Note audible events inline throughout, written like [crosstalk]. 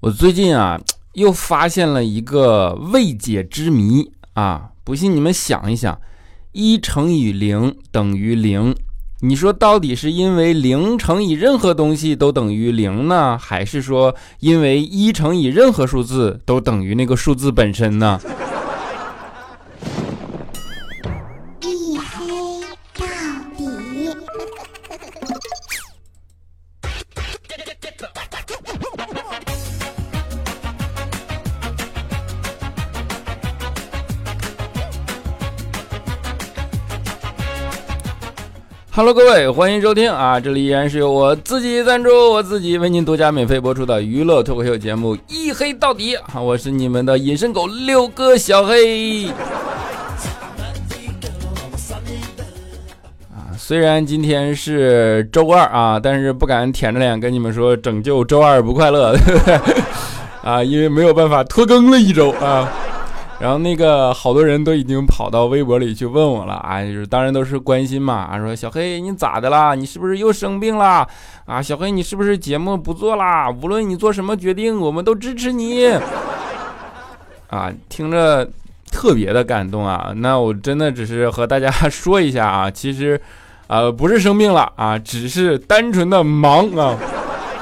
我最近啊，又发现了一个未解之谜啊！不信你们想一想，一乘以零等于零，你说到底是因为零乘以任何东西都等于零呢，还是说因为一乘以任何数字都等于那个数字本身呢？Hello，各位，欢迎收听啊！这里依然是由我自己赞助，我自己为您独家免费播出的娱乐脱口秀节目《一黑到底》啊！我是你们的隐身狗六哥小黑啊！虽然今天是周二啊，但是不敢舔着脸跟你们说拯救周二不快乐，[laughs] 啊，因为没有办法拖更了一周啊。然后那个好多人都已经跑到微博里去问我了啊，就是当然都是关心嘛啊，说小黑你咋的啦？你是不是又生病了啊？小黑你是不是节目不做啦？无论你做什么决定，我们都支持你 [laughs] 啊！听着特别的感动啊！那我真的只是和大家 [laughs] 说一下啊，其实呃不是生病了啊，只是单纯的忙啊，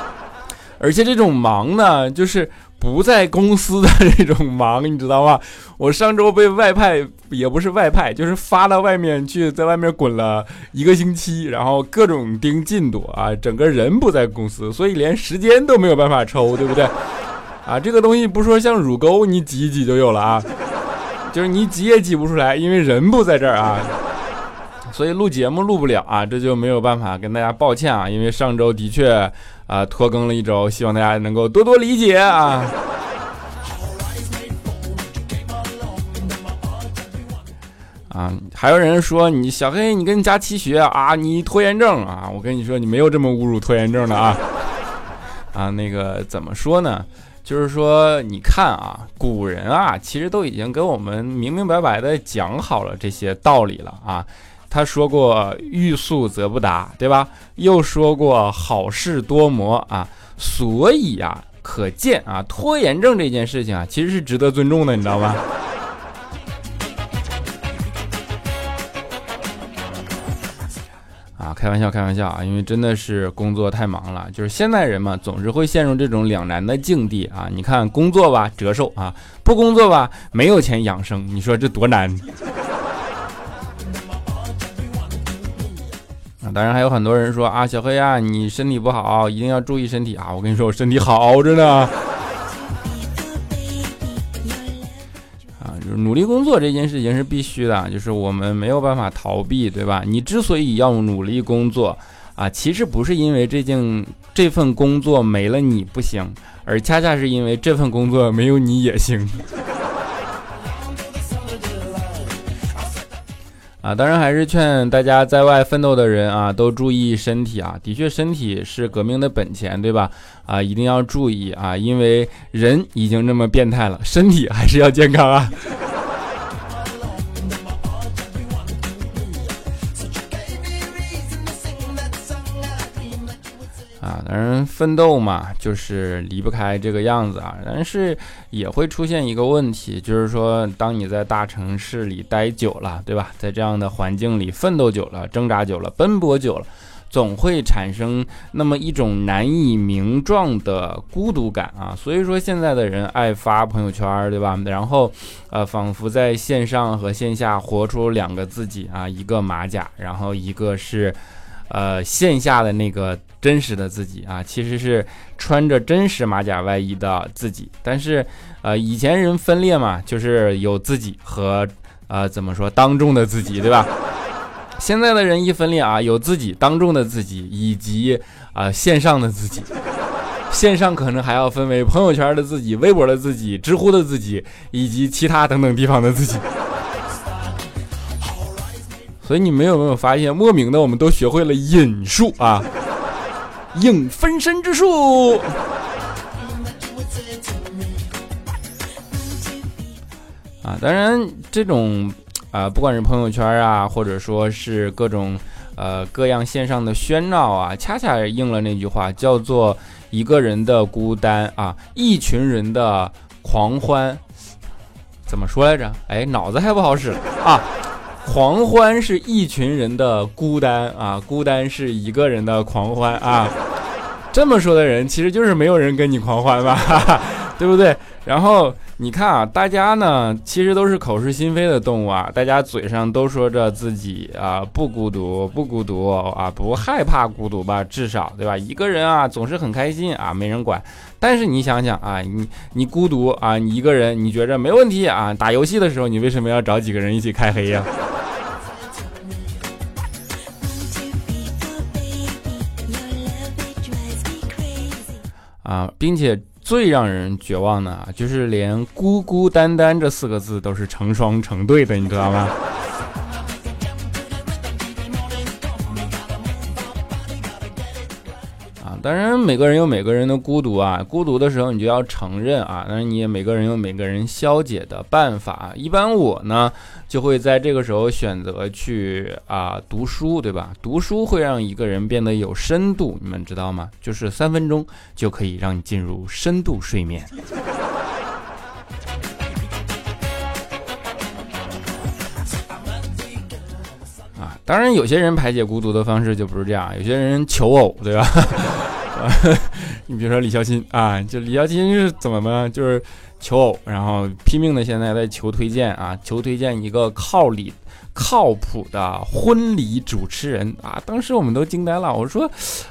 [laughs] 而且这种忙呢，就是。不在公司的这种忙，[laughs] 你知道吗？我上周被外派，也不是外派，就是发到外面去，在外面滚了一个星期，然后各种盯进度啊，整个人不在公司，所以连时间都没有办法抽，对不对？[laughs] 啊，这个东西不说像乳沟，你挤一挤就有了啊，就是你挤也挤不出来，因为人不在这儿啊，所以录节目录不了啊，这就没有办法跟大家抱歉啊，因为上周的确。啊，拖更了一周，希望大家能够多多理解啊！啊，还有人说你小黑，你跟加气血啊，你拖延症啊！我跟你说，你没有这么侮辱拖延症的啊！[laughs] 啊，那个怎么说呢？就是说，你看啊，古人啊，其实都已经跟我们明明白白的讲好了这些道理了啊。他说过“欲速则不达”，对吧？又说过“好事多磨”啊，所以啊，可见啊，拖延症这件事情啊，其实是值得尊重的，你知道吗？啊，开玩笑，开玩笑啊，因为真的是工作太忙了，就是现代人嘛，总是会陷入这种两难的境地啊。你看，工作吧折寿啊，不工作吧没有钱养生，你说这多难？当然还有很多人说啊，小黑啊，你身体不好，一定要注意身体啊！我跟你说，我身体好着呢。啊，就是努力工作这件事情是必须的，就是我们没有办法逃避，对吧？你之所以要努力工作啊，其实不是因为这件这份工作没了你不行，而恰恰是因为这份工作没有你也行。啊，当然还是劝大家在外奋斗的人啊，都注意身体啊。的确，身体是革命的本钱，对吧？啊，一定要注意啊，因为人已经这么变态了，身体还是要健康啊。当然，奋斗嘛，就是离不开这个样子啊。但是也会出现一个问题，就是说，当你在大城市里待久了，对吧？在这样的环境里奋斗久了、挣扎久了、奔波久了，总会产生那么一种难以名状的孤独感啊。所以说，现在的人爱发朋友圈，对吧？然后，呃，仿佛在线上和线下活出两个自己啊，一个马甲，然后一个是。呃，线下的那个真实的自己啊，其实是穿着真实马甲外衣的自己。但是，呃，以前人分裂嘛，就是有自己和呃怎么说当众的自己，对吧？[laughs] 现在的人一分裂啊，有自己当众的自己，以及啊线上的自己。线上可能还要分为朋友圈的自己、微博的自己、知乎的自己，以及其他等等地方的自己。所以你们有没有发现，莫名的我们都学会了隐术啊，隐分身之术啊！当然，这种啊，不管是朋友圈啊，或者说是各种呃各样线上的喧闹啊，恰恰应了那句话，叫做一个人的孤单啊，一群人的狂欢。怎么说来着？哎，脑子还不好使啊！狂欢是一群人的孤单啊，孤单是一个人的狂欢啊。[laughs] 这么说的人，其实就是没有人跟你狂欢吧？[laughs] 对不对？然后你看啊，大家呢其实都是口是心非的动物啊，大家嘴上都说着自己啊不孤独，不孤独啊，不害怕孤独吧，至少对吧？一个人啊总是很开心啊，没人管。但是你想想啊，你你孤独啊，你一个人你觉着没问题啊？打游戏的时候你为什么要找几个人一起开黑呀？啊并且。最让人绝望的，就是连孤孤单单这四个字都是成双成对的，你知道吗？当然，每个人有每个人的孤独啊，孤独的时候你就要承认啊。当然，你也每个人有每个人消解的办法。一般我呢，就会在这个时候选择去啊读书，对吧？读书会让一个人变得有深度，你们知道吗？就是三分钟就可以让你进入深度睡眠。啊，当然，有些人排解孤独的方式就不是这样，有些人求偶，对吧？[laughs] 你比如说李孝钦啊，就李孝钦是怎么呢？就是求偶，然后拼命的现在在求推荐啊，求推荐一个靠理、靠谱的婚礼主持人啊。当时我们都惊呆了，我说，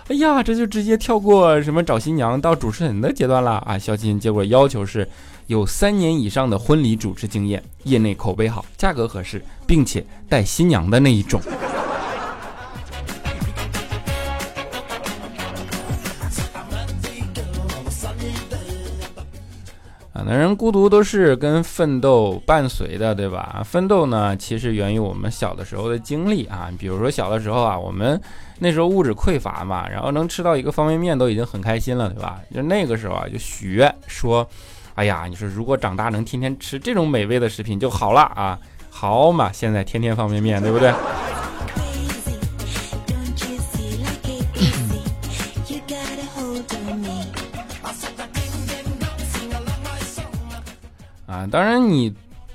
哎呀，这就直接跳过什么找新娘到主持人的阶段了啊。孝钦结果要求是有三年以上的婚礼主持经验，业内口碑好，价格合适，并且带新娘的那一种。男人孤独都是跟奋斗伴随的，对吧？奋斗呢，其实源于我们小的时候的经历啊。比如说小的时候啊，我们那时候物质匮乏嘛，然后能吃到一个方便面都已经很开心了，对吧？就那个时候啊，就许愿说，哎呀，你说如果长大能天天吃这种美味的食品就好了啊。好嘛，现在天天方便面，对不对？啊当然，你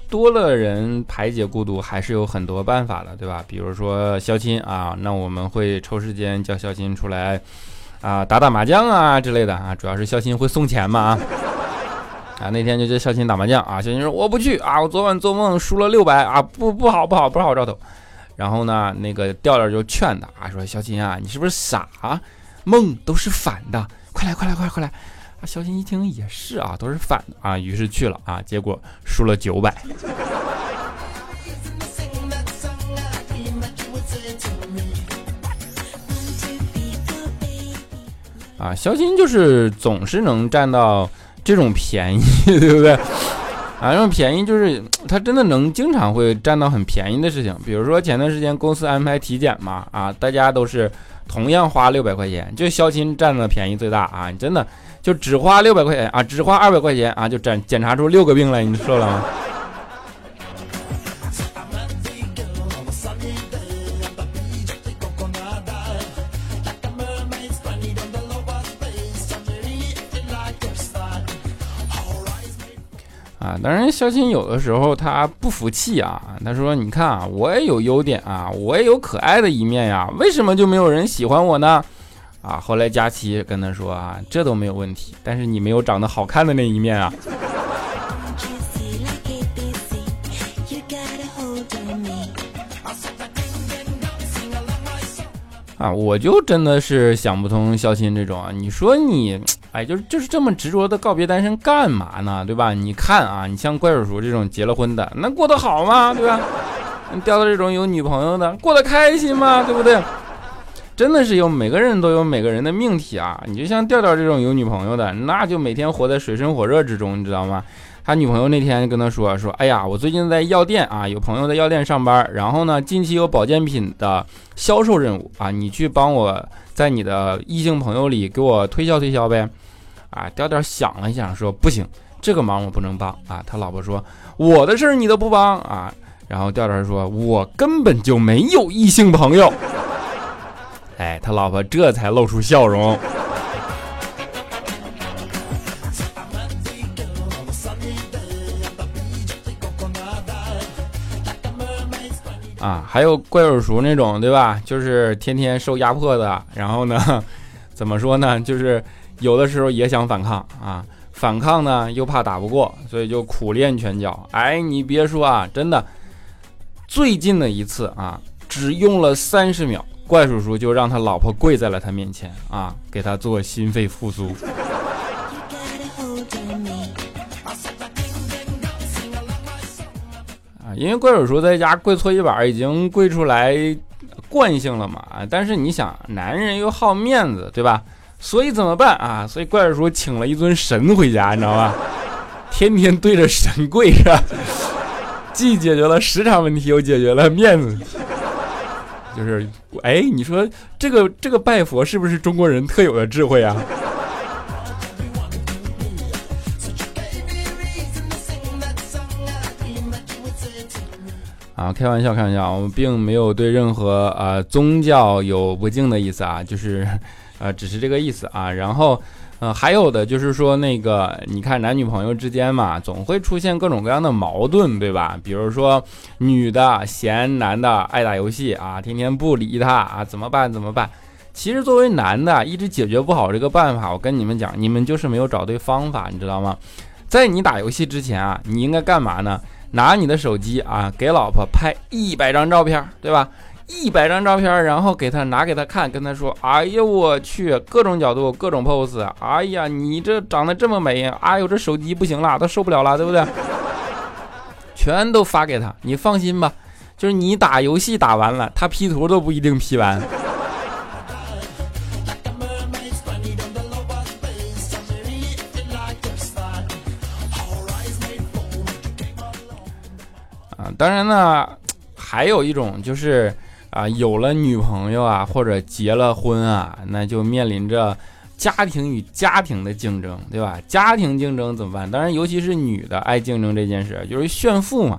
多了人排解孤独，还是有很多办法的，对吧？比如说肖钦啊，那我们会抽时间叫肖钦出来啊，打打麻将啊之类的啊。主要是肖钦会送钱嘛啊。啊，那天就叫肖钦打麻将啊，肖钦说我不去啊，我昨晚做梦输了六百啊，不不好不好不好兆头。然后呢，那个调调就劝他啊，说肖钦啊，你是不是傻啊？梦都是反的，快来快来快来快来。啊，小新一听也是啊，都是反的啊，于是去了啊，结果输了九百。啊，肖鑫就是总是能占到这种便宜，[laughs] 对不对？啊，这种便宜就是他真的能经常会占到很便宜的事情，比如说前段时间公司安排体检嘛，啊，大家都是同样花六百块钱，就肖鑫占的便宜最大啊，你真的。就只花六百块钱啊，只花二百块钱啊，就检检查出六个病来，你说了吗？啊，当然，肖钦有的时候他不服气啊，他说：“你看啊，我也有优点啊，我也有可爱的一面呀，为什么就没有人喜欢我呢？”啊，后来佳琪跟他说啊，这都没有问题，但是你没有长得好看的那一面啊。啊，我就真的是想不通肖钦这种啊，你说你，哎，就是就是这么执着的告别单身干嘛呢？对吧？你看啊，你像怪叔叔这种结了婚的，那过得好吗？对吧？你钓到这种有女朋友的，过得开心吗？对不对？真的是有每个人都有每个人的命题啊！你就像调调这种有女朋友的，那就每天活在水深火热之中，你知道吗？他女朋友那天跟他说说，哎呀，我最近在药店啊，有朋友在药店上班，然后呢，近期有保健品的销售任务啊，你去帮我在你的异性朋友里给我推销推销呗。啊，调调想了一想说，不行，这个忙我不能帮啊。他老婆说，我的事儿你都不帮啊。然后调调说，我根本就没有异性朋友。哎他老婆这才露出笑容。啊还有怪叔叔那种对吧？就是天天受压迫的然后呢 [laughs] 怎么说呢？就是有的时候也想反抗啊。反抗呢又怕打不过所以就苦练拳脚。哎你别说啊真的最近的一次啊只用了三十秒怪叔叔就让他老婆跪在了他面前啊，给他做心肺复苏。啊因为怪叔叔在家跪搓衣板已经跪出来惯性了嘛，但是你想，男人又好面子，对吧？所以怎么办啊？所以怪叔叔请了一尊神回家，你知道吧？[laughs] 天天对着神跪着，既解决了时长问题，又解决了面子问题。就是，哎，你说这个这个拜佛是不是中国人特有的智慧啊？[laughs] 啊，开玩笑，开玩笑，我们并没有对任何啊宗教有不敬的意思啊，就是，呃，只是这个意思啊。然后，呃，还有的就是说，那个你看男女朋友之间嘛，总会出现各种各样的矛盾，对吧？比如说女的嫌男的爱打游戏啊，天天不理他啊，怎么办？怎么办？其实作为男的，一直解决不好这个办法，我跟你们讲，你们就是没有找对方法，你知道吗？在你打游戏之前啊，你应该干嘛呢？拿你的手机啊，给老婆拍一百张照片，对吧？一百张照片，然后给他拿给他看，跟他说：“哎呀，我去，各种角度，各种 pose，哎呀，你这长得这么美，哎呦，这手机不行了，都受不了了，对不对？” [laughs] 全都发给他，你放心吧，就是你打游戏打完了，他 P 图都不一定 P 完。当然呢，还有一种就是啊，有了女朋友啊，或者结了婚啊，那就面临着家庭与家庭的竞争，对吧？家庭竞争怎么办？当然，尤其是女的爱竞争这件事，就是炫富嘛。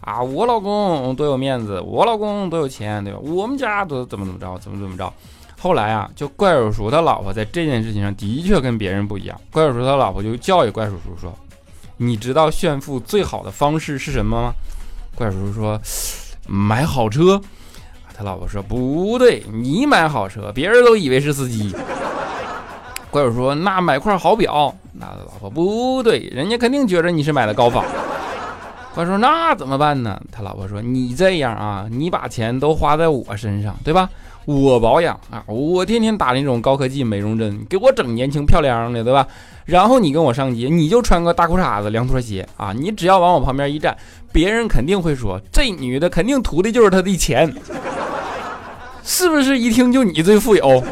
啊，我老公多有面子，我老公多有钱，对吧？我们家都怎么怎么着，怎么怎么着。后来啊，就怪叔叔他老婆在这件事情上的确跟别人不一样。怪叔叔他老婆就教育怪叔叔说：“你知道炫富最好的方式是什么吗？”怪叔叔说：“买好车。”他老婆说：“不对，你买好车，别人都以为是司机。[laughs] ”怪叔说：“那买块好表。”那老婆不对，人家肯定觉得你是买的高仿。[laughs] 怪叔说：“那怎么办呢？”他老婆说：“你这样啊，你把钱都花在我身上，对吧？我保养啊，我天天打那种高科技美容针，给我整年轻漂亮的，对吧？然后你跟我上街，你就穿个大裤衩子、凉拖鞋啊，你只要往我旁边一站。”别人肯定会说，这女的肯定图的就是他的钱，是不是？一听就你最富有。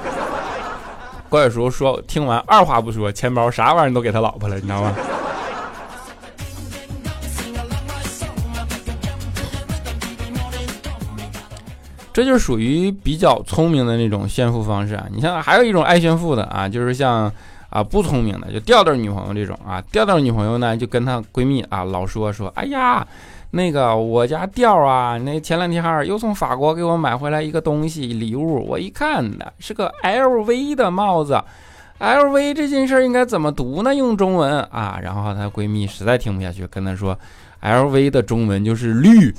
怪叔说，听完二话不说，钱包啥玩意儿都给他老婆了，你知道吗？这就属于比较聪明的那种炫富方式啊。你像还有一种爱炫富的啊，就是像。啊，不聪明的就调调女朋友这种啊，调调女朋友呢就跟她闺蜜啊老说说，哎呀，那个我家调啊，那前两天又从法国给我买回来一个东西礼物，我一看呢是个 LV 的帽子，LV 这件事应该怎么读呢？用中文啊，然后她闺蜜实在听不下去，跟她说，LV 的中文就是绿。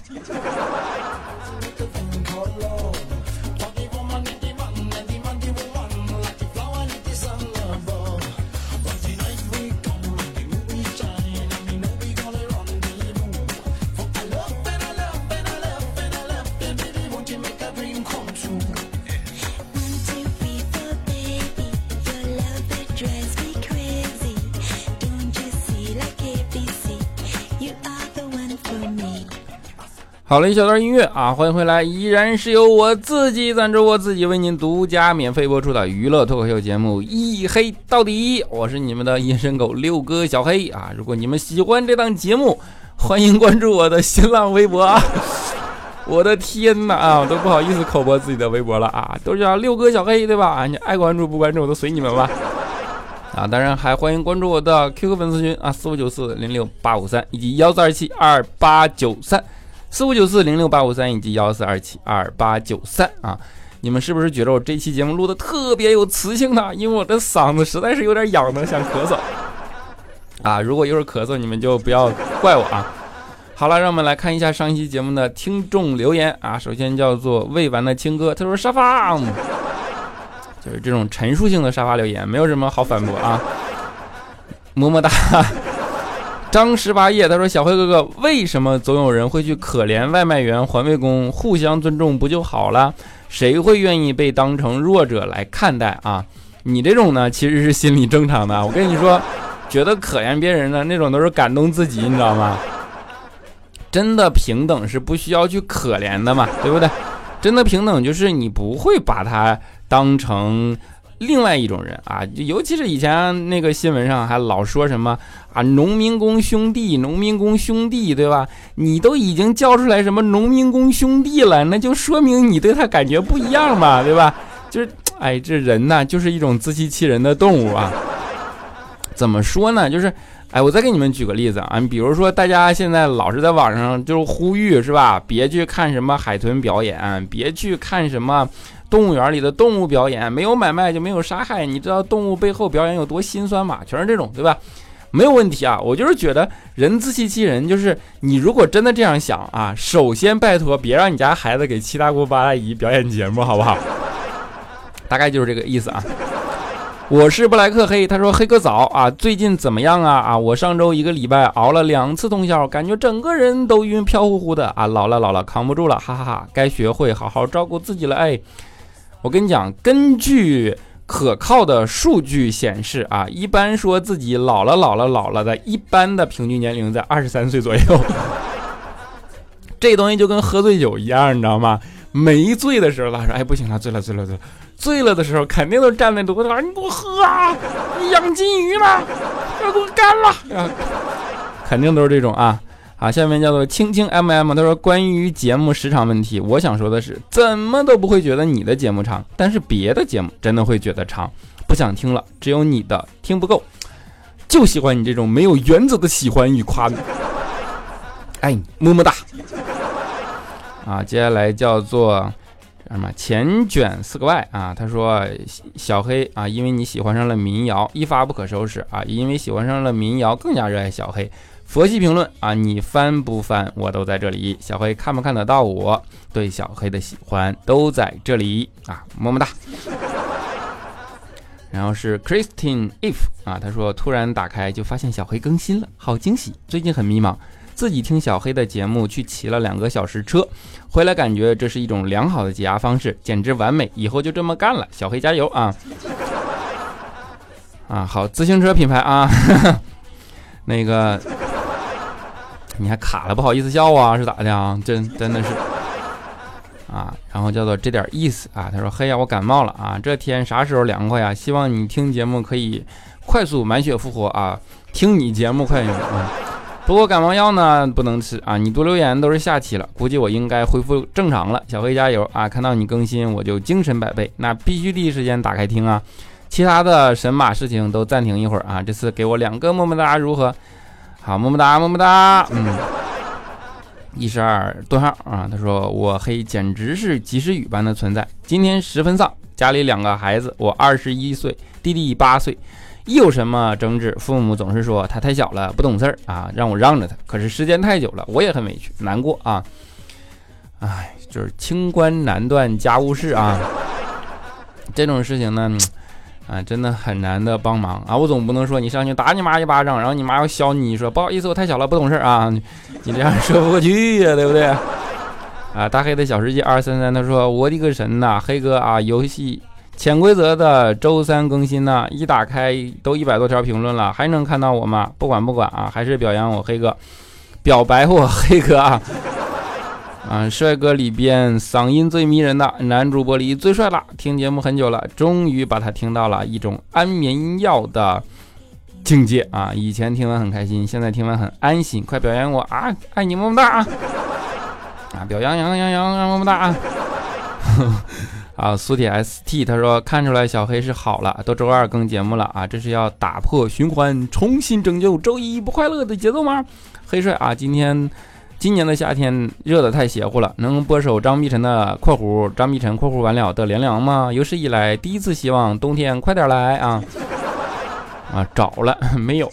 好了一小段音乐啊，欢迎回来，依然是由我自己赞助，我自己为您独家免费播出的娱乐脱口秀节目《一黑到底》，我是你们的隐身狗六哥小黑啊。如果你们喜欢这档节目，欢迎关注我的新浪微博啊。[laughs] 我的天哪啊，我都不好意思口播自己的微博了啊，都叫六哥小黑对吧？啊，你爱关注不关注我都随你们吧。啊，当然还欢迎关注我的 QQ 粉丝群啊，四五九四零六八五三以及幺四二七二八九三。四五九四零六八五三以及幺四二七二八九三啊，你们是不是觉得我这期节目录的特别有磁性呢？因为我的嗓子实在是有点痒的，想咳嗽啊。如果一会儿咳嗽，你们就不要怪我啊。好了，让我们来看一下上一期节目的听众留言啊。首先叫做未完的青哥，他说沙发，就是这种陈述性的沙发留言，没有什么好反驳啊。么么哒。张十八夜，他说小辉哥哥，为什么总有人会去可怜外卖员、环卫工？互相尊重不就好了？谁会愿意被当成弱者来看待啊？你这种呢，其实是心理正常的。我跟你说，觉得可怜别人的那种都是感动自己，你知道吗？真的平等是不需要去可怜的嘛，对不对？真的平等就是你不会把他当成另外一种人啊，尤其是以前那个新闻上还老说什么啊，农民工兄弟，农民工兄弟，对吧？你都已经叫出来什么农民工兄弟了，那就说明你对他感觉不一样嘛，对吧？[laughs] 就是。哎，这人呢，就是一种自欺欺人的动物啊！怎么说呢？就是，哎，我再给你们举个例子啊，比如说大家现在老是在网上就是呼吁，是吧？别去看什么海豚表演，别去看什么动物园里的动物表演，没有买卖就没有杀害。你知道动物背后表演有多心酸吗？全是这种，对吧？没有问题啊，我就是觉得人自欺欺人，就是你如果真的这样想啊，首先拜托别让你家孩子给七大姑八大姨表演节目，好不好？[laughs] 大概就是这个意思啊！我是布莱克黑，他说黑哥早啊，最近怎么样啊？啊，我上周一个礼拜熬了两次通宵，感觉整个人都晕飘乎乎的啊！老了老了，扛不住了，哈哈哈！该学会好好照顾自己了。哎，我跟你讲，根据可靠的数据显示啊，一般说自己老了老了老了的，一般的平均年龄在二十三岁左右。[laughs] 这东西就跟喝醉酒一样，你知道吗？没醉的时候，他说：“哎，不行了，醉了，醉了，醉了。”醉了的时候，肯定都站在桌子上，你给我喝啊！你养金鱼吗？要给我干了！肯定都是这种啊。好，下面叫做青青 M M，他说关于节目时长问题，我想说的是，怎么都不会觉得你的节目长，但是别的节目真的会觉得长，不想听了。只有你的听不够，就喜欢你这种没有原则的喜欢与夸。爱 [laughs] 你，么么哒。啊，接下来叫做。什么前卷四个 Y 啊？他说小黑啊，因为你喜欢上了民谣，一发不可收拾啊！因为喜欢上了民谣，更加热爱小黑。佛系评论啊，你翻不翻我都在这里。小黑看不看得到我对小黑的喜欢都在这里啊，么么哒。然后是 Christine If 啊，他说突然打开就发现小黑更新了，好惊喜！最近很迷茫。自己听小黑的节目，去骑了两个小时车，回来感觉这是一种良好的解压方式，简直完美，以后就这么干了。小黑加油啊！啊，好，自行车品牌啊，[laughs] 那个你还卡了，不好意思笑啊，是咋的啊？真真的是啊，然后叫做这点意思啊，他说嘿呀，我感冒了啊，这天啥时候凉快呀？希望你听节目可以快速满血复活啊，听你节目快点啊。不过感冒药呢不能吃啊！你多留言都是下期了，估计我应该恢复正常了。小黑加油啊！看到你更新我就精神百倍，那必须第一时间打开听啊！其他的神马事情都暂停一会儿啊！这次给我两个么么哒如何？好，么么哒么么哒，嗯，一十二顿号啊！他说我黑简直是及时雨般的存在，今天十分丧，家里两个孩子，我二十一岁，弟弟八岁。一有什么争执，父母总是说他太小了，不懂事儿啊，让我让着他。可是时间太久了，我也很委屈、难过啊。哎，就是清官难断家务事啊。这种事情呢，啊，真的很难的帮忙啊。我总不能说你上去打你妈一巴掌，然后你妈要削你，说不好意思，我太小了，不懂事啊。[laughs] 你这样说不过去呀，对不对？啊，大黑的小世界二三三，他说我的个神呐，黑哥啊，游戏。潜规则的周三更新呢，一打开都一百多条评论了，还能看到我吗？不管不管啊，还是表扬我黑哥，表白我黑哥啊！啊，帅哥里边嗓音最迷人的男主播里最帅了，听节目很久了，终于把他听到了一种安眠药的境界啊！以前听完很开心，现在听完很安心，快表扬我啊！爱你么么哒啊！啊，表扬扬扬扬么么哒啊！[laughs] 啊，苏铁 ST 他说看出来小黑是好了，都周二更节目了啊，这是要打破循环，重新拯救周一不快乐的节奏吗？黑帅啊，今天今年的夏天热得太邪乎了，能播首张碧晨的（括弧张碧晨括弧完了的凉凉）吗？有史以来第一次希望冬天快点来啊！啊，找了 [laughs] 没有？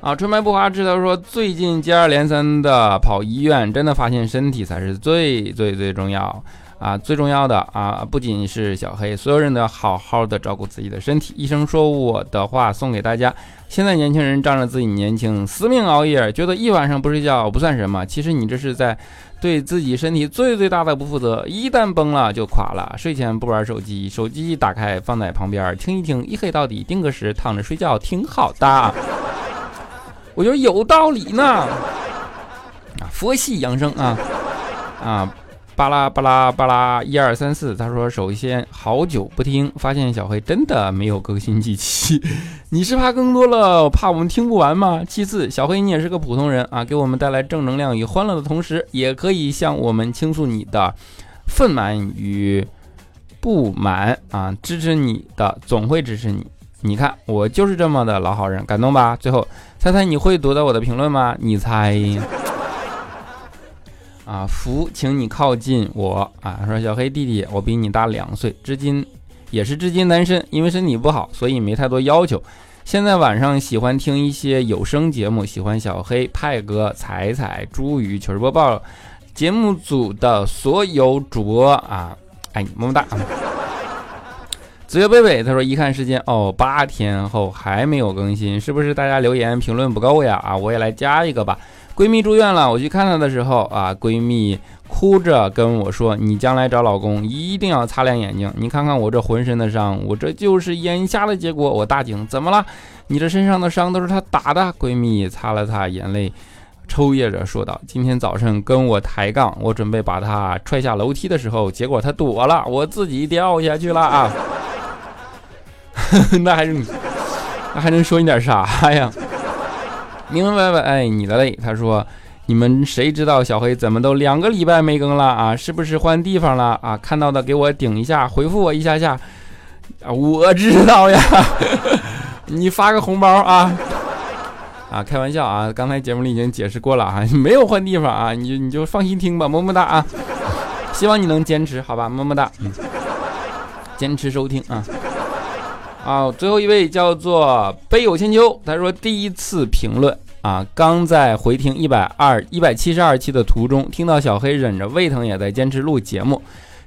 啊，春白不花知道说，最近接二连三的跑医院，真的发现身体才是最最最重要啊！最重要的啊，不仅是小黑，所有人都要好好的照顾自己的身体。医生说我的话送给大家：现在年轻人仗着自己年轻，死命熬夜，觉得一晚上不睡觉不算什么。其实你这是在对自己身体最最大的不负责。一旦崩了就垮了。睡前不玩手机，手机打开放在旁边听一听，一黑到底，定个时躺着睡觉挺好的。我觉得有道理呢，啊，佛系养生啊，啊，巴拉巴拉巴拉，一二三四。他说，首先好久不听，发现小黑真的没有更新几期，[laughs] 你是怕更多了，怕我们听不完吗？其次，小黑你也是个普通人啊，给我们带来正能量与欢乐的同时，也可以向我们倾诉你的愤满与不满啊，支持你的总会支持你。你看，我就是这么的老好人，感动吧？最后，猜猜你会读到我的评论吗？你猜？啊，福，请你靠近我啊！说小黑弟弟，我比你大两岁，至今也是至今单身，因为身体不好，所以没太多要求。现在晚上喜欢听一些有声节目，喜欢小黑、派哥、彩彩、朱宇、糗事播报节目组的所有主播啊！爱你，么么哒。子月贝贝他说：“一看时间哦，八天后还没有更新，是不是大家留言评论不够呀？啊，我也来加一个吧。闺蜜住院了，我去看她的时候啊，闺蜜哭着跟我说：‘你将来找老公一定要擦亮眼睛。’你看看我这浑身的伤，我这就是眼瞎的结果。我大惊，怎么了？你这身上的伤都是他打的。闺蜜擦了擦眼泪，抽噎着说道：‘今天早上跟我抬杠，我准备把他踹下楼梯的时候，结果他躲了，我自己掉下去了啊。’”那还是你，那还能说你点啥呀？明明白白，哎，你的嘞。他说：“你们谁知道小黑怎么都两个礼拜没更了啊？是不是换地方了啊？看到的给我顶一下，回复我一下下。[laughs] 啊，我知道呀，[laughs] 你发个红包啊！[laughs] 啊，开玩笑啊，刚才节目里已经解释过了啊，没有换地方啊，你你就放心听吧，么么哒啊！希望你能坚持，好吧，么么哒，坚持收听啊。”啊，最后一位叫做悲有千秋，他说第一次评论啊，刚在回听一百二一百七十二期的途中，听到小黑忍着胃疼也在坚持录节目，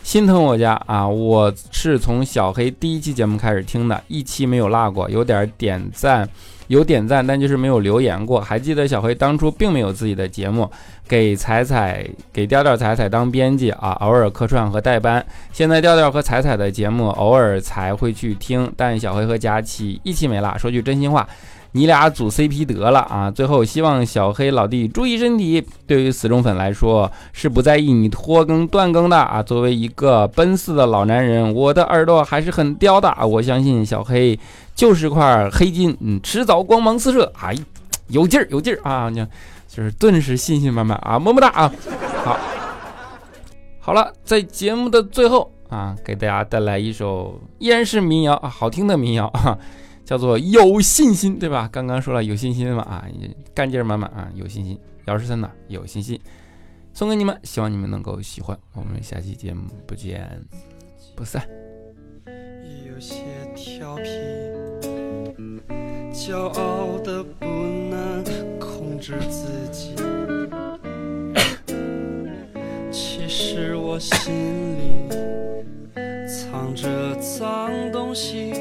心疼我家啊！我是从小黑第一期节目开始听的，一期没有落过，有点点赞。有点赞，但就是没有留言过。还记得小黑当初并没有自己的节目，给彩彩、给调调、彩彩当编辑啊，偶尔客串和代班。现在调调和彩彩的节目偶尔才会去听，但小黑和佳琪一期没落。说句真心话。你俩组 CP 得了啊！最后希望小黑老弟注意身体。对于死忠粉来说，是不在意你拖更断更的啊。作为一个奔四的老男人，我的耳朵还是很刁的啊。我相信小黑就是块黑金，嗯，迟早光芒四射。哎，有劲儿，有劲儿啊！就就是顿时信心满满啊，么么哒啊！好，好了，在节目的最后啊，给大家带来一首依然是民谣啊，好听的民谣啊。叫做有信心，对吧？刚刚说了有信心嘛，啊，干劲儿满满啊，有信心。姚十三呢，有信心，送给你们，希望你们能够喜欢。我们下期节目不见不散。有些调皮，骄傲的不制自己。[coughs] 其实我心里藏着脏东西。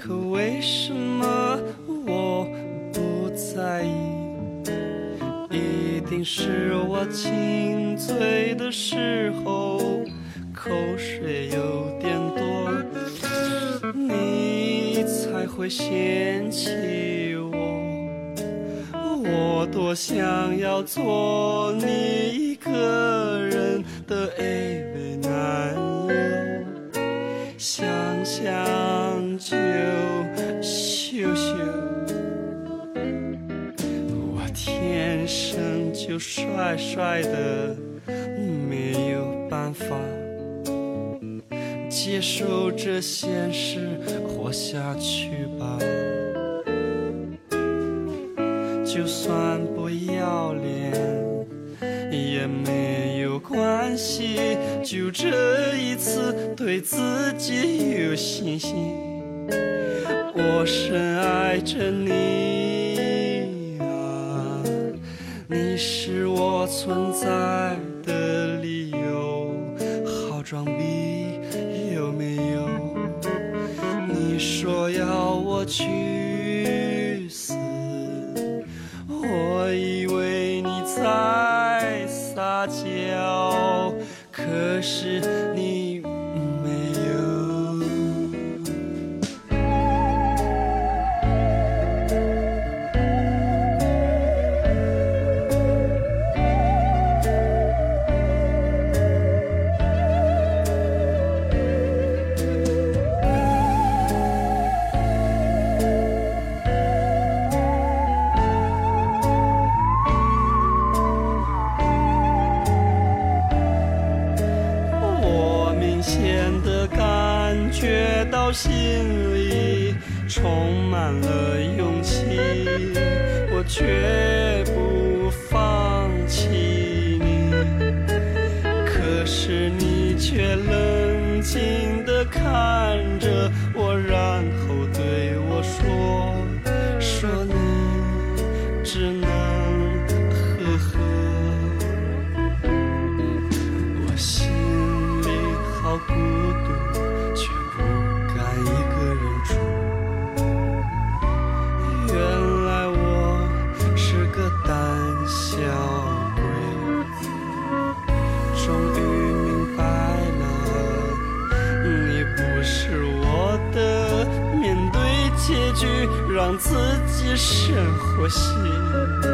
可为什么我不在意？一定是我亲嘴的时候口水有点多，你才会嫌弃我。我多想要做你一个人的 AV 男友，想想。就羞羞，我天生就帅帅的，没有办法接受这现实，活下去吧。也没有关系就这一次对自己有信心。我深爱着你啊你是我存在的理由好装逼有没有？你说要我去显得感觉到心里充满了勇气我绝不放弃你。可是你却冷静自己生活系。